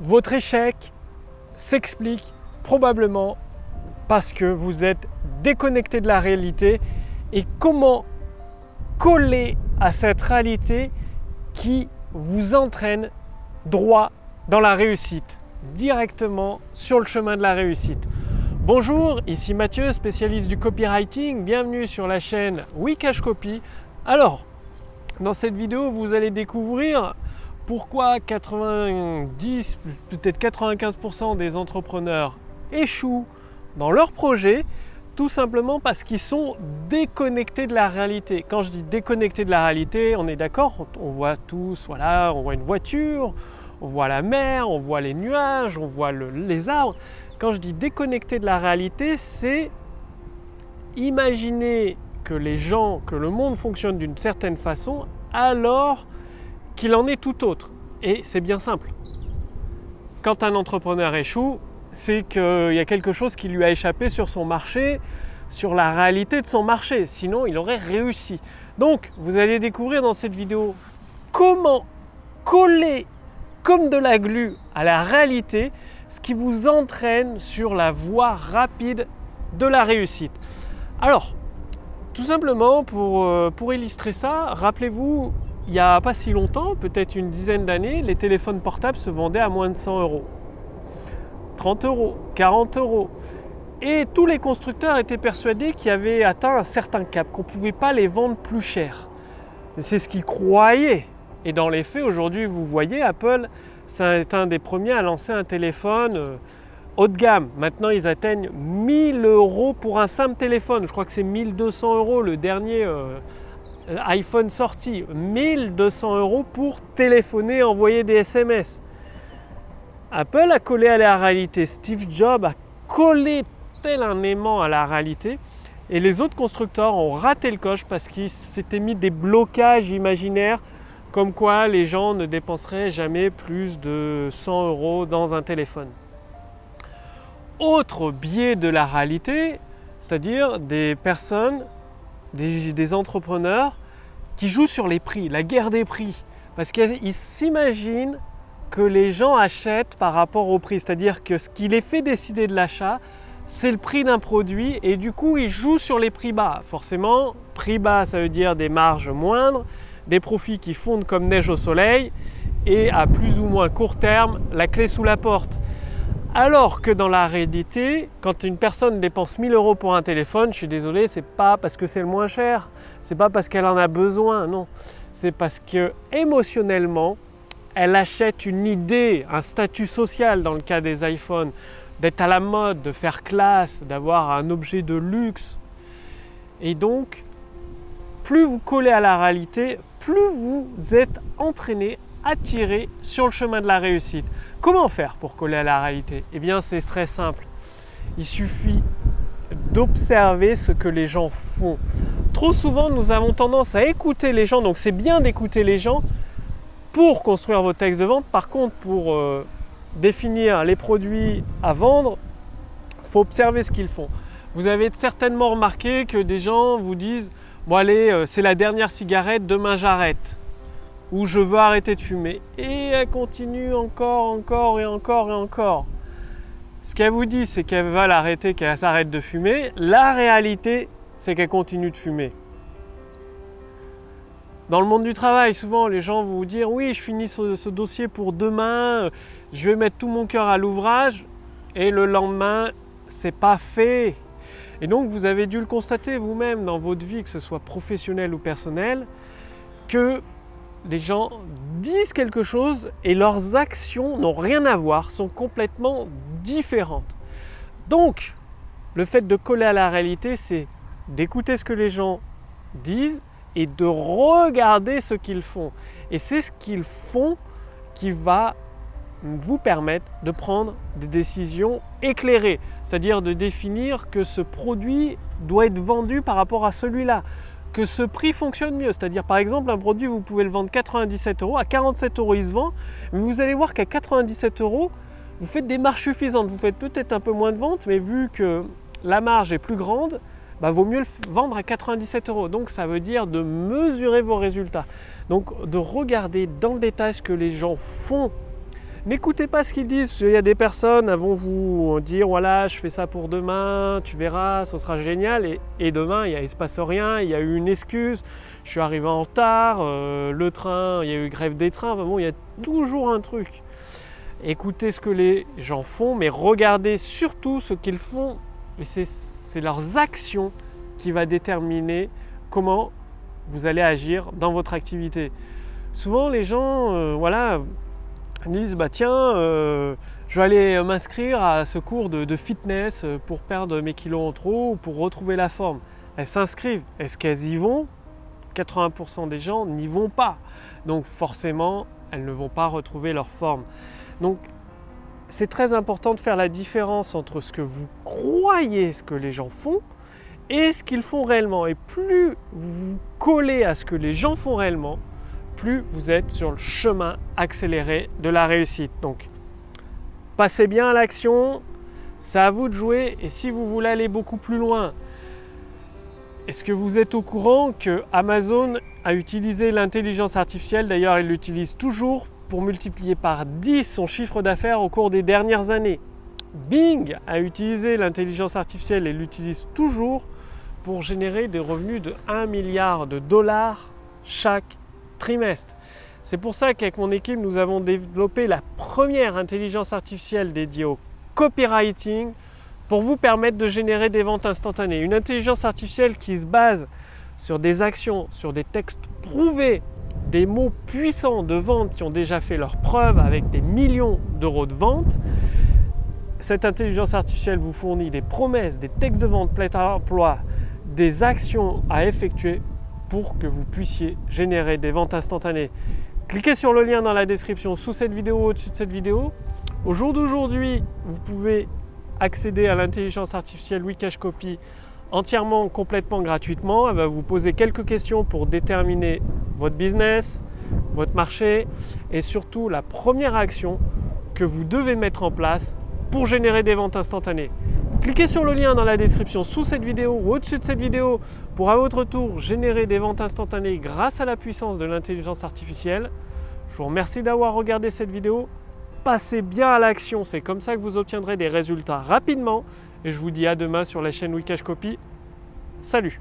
votre échec s'explique probablement parce que vous êtes déconnecté de la réalité et comment coller à cette réalité qui vous entraîne droit dans la réussite, directement sur le chemin de la réussite. Bonjour, ici Mathieu, spécialiste du copywriting. Bienvenue sur la chaîne Wikash Copy. Alors, dans cette vidéo, vous allez découvrir pourquoi 90, peut-être 95% des entrepreneurs échouent dans leur projet tout simplement parce qu'ils sont déconnectés de la réalité? Quand je dis déconnectés de la réalité, on est d'accord, on voit tous, voilà, on voit une voiture, on voit la mer, on voit les nuages, on voit les arbres. Quand je dis déconnecté de la réalité, c'est imaginer que les gens, que le monde fonctionne d'une certaine façon, alors qu'il en est tout autre. Et c'est bien simple. Quand un entrepreneur échoue, c'est qu'il y a quelque chose qui lui a échappé sur son marché, sur la réalité de son marché. Sinon, il aurait réussi. Donc, vous allez découvrir dans cette vidéo comment coller comme de la glu à la réalité, ce qui vous entraîne sur la voie rapide de la réussite. Alors, tout simplement pour, euh, pour illustrer ça, rappelez-vous, il n'y a pas si longtemps, peut-être une dizaine d'années, les téléphones portables se vendaient à moins de 100 euros. 30 euros, 40 euros. Et tous les constructeurs étaient persuadés qu'ils avaient atteint un certain cap, qu'on ne pouvait pas les vendre plus cher. C'est ce qu'ils croyaient. Et dans les faits, aujourd'hui, vous voyez, Apple, c'est un des premiers à lancer un téléphone euh, haut de gamme. Maintenant, ils atteignent 1000 euros pour un simple téléphone. Je crois que c'est 1200 euros le dernier euh, iPhone sorti. 1200 euros pour téléphoner, envoyer des SMS. Apple a collé à la réalité, Steve Jobs a collé tel un aimant à la réalité et les autres constructeurs ont raté le coche parce qu'ils s'étaient mis des blocages imaginaires comme quoi les gens ne dépenseraient jamais plus de 100 euros dans un téléphone. Autre biais de la réalité, c'est-à-dire des personnes, des entrepreneurs qui jouent sur les prix, la guerre des prix, parce qu'ils s'imaginent que les gens achètent par rapport au prix. C'est-à-dire que ce qui les fait décider de l'achat, c'est le prix d'un produit et du coup ils jouent sur les prix bas. Forcément, prix bas ça veut dire des marges moindres, des profits qui fondent comme neige au soleil et à plus ou moins court terme la clé sous la porte. Alors que dans la réalité, quand une personne dépense 1000 euros pour un téléphone, je suis désolé, c'est pas parce que c'est le moins cher, c'est pas parce qu'elle en a besoin, non. C'est parce que émotionnellement, elle achète une idée, un statut social dans le cas des iPhones, d'être à la mode, de faire classe, d'avoir un objet de luxe. Et donc, plus vous collez à la réalité, plus vous êtes entraîné, attiré sur le chemin de la réussite. Comment faire pour coller à la réalité? Eh bien, c'est très simple. Il suffit d'observer ce que les gens font. Trop souvent, nous avons tendance à écouter les gens, donc c'est bien d'écouter les gens, pour construire vos textes de vente. Par contre, pour euh, définir les produits à vendre, il faut observer ce qu'ils font. Vous avez certainement remarqué que des gens vous disent Bon, allez, euh, c'est la dernière cigarette, demain j'arrête. Ou je veux arrêter de fumer. Et elle continue encore, encore et encore et encore. Ce qu'elle vous dit, c'est qu'elle va l'arrêter, qu'elle s'arrête de fumer. La réalité, c'est qu'elle continue de fumer. Dans le monde du travail, souvent les gens vont vous dire oui, je finis ce, dossier pour demain, je vais mettre tout mon cœur à l'ouvrage, et le lendemain, c'est pas fait. Et donc vous avez dû le constater vous-même dans votre vie, que ce soit professionnel ou personnel, que les gens disent quelque chose et leurs actions n'ont rien à voir, sont complètement différentes. Donc, le fait de coller à la réalité, c'est d'écouter ce que les gens disent et de regarder ce qu'ils font. Et c'est ce qu'ils font qui va vous permettre de prendre des décisions éclairées, c'est-à-dire de définir que ce produit doit être vendu par rapport à celui-là, que ce prix fonctionne mieux, c'est-à-dire par exemple un produit vous pouvez le vendre 97 euros, à 47 euros il se vend, mais vous allez voir qu'à 97 euros vous faites des marges suffisantes, vous faites peut-être un peu moins de ventes, mais vu que la marge est plus grande, bah, vaut mieux le vendre à 97 euros. Donc ça veut dire de mesurer vos résultats. Donc de regarder dans le détail ce que les gens font. N'écoutez pas ce qu'ils disent. Il y a des personnes qui vont vous dire voilà, je fais ça pour demain, tu verras, ce sera génial. Et, demain, il ne se passe rien, il y a eu une excuse, je suis arrivé en retard, euh, le train, il y a eu grève des trains. il y a toujours un truc. Écoutez ce que les gens font, mais regardez surtout ce qu'ils font. Et c'est leurs actions qui va déterminer comment vous allez agir dans votre activité. Souvent, les gens, euh, voilà, disent bah tiens, euh, je vais aller m'inscrire à ce cours de, fitness pour perdre mes kilos en trop ou pour retrouver la forme. Elles s'inscrivent. Est-ce qu'elles y vont? 80% des gens n'y vont pas. Donc forcément, elles ne vont pas retrouver leur forme. Donc c'est très important de faire la différence entre ce que vous croyez, ce que les gens font, et ce qu'ils font réellement. Et plus vous vous collez à ce que les gens font réellement, vous êtes sur le chemin accéléré de la réussite. Donc, passez bien à l'action, c'est à vous de jouer. Et si vous voulez aller beaucoup plus loin, est-ce que vous êtes au courant que Amazon a utilisé l'intelligence artificielle? D'ailleurs, il l'utilise toujours pour multiplier par 10 son chiffre d'affaires au cours des dernières années. Bing a utilisé l'intelligence artificielle et l'utilise toujours pour générer des revenus de 1 milliard de dollars chaque C'est pour ça qu'avec mon équipe, nous avons développé la première intelligence artificielle dédiée au copywriting pour vous permettre de générer des ventes instantanées. Une intelligence artificielle qui se base sur des actions, sur des textes prouvés, des mots puissants de vente qui ont déjà fait leur preuve avec des millions d'euros de vente. Cette intelligence artificielle vous fournit des promesses, des textes de vente plein emploi, des actions à effectuer pour que vous puissiez générer des ventes instantanées. Cliquez sur le lien dans la description sous cette vidéo au-dessus de cette vidéo. Au jour d'aujourd'hui, vous pouvez accéder à l'intelligence artificielle Wikash Copy entièrement, complètement gratuitement. Elle va vous poser quelques questions pour déterminer votre business, votre marché et surtout la première action que vous devez mettre en place pour générer des ventes instantanées. Cliquez sur le lien dans la description sous cette vidéo ou au-dessus de cette vidéo pour à votre tour générer des ventes instantanées grâce à la puissance de l'intelligence artificielle. Je vous remercie d'avoir regardé cette vidéo. Passez bien à l'action, c'est comme ça que vous obtiendrez des résultats rapidement. Et je vous dis à demain sur la chaîne Wikash Copy. Salut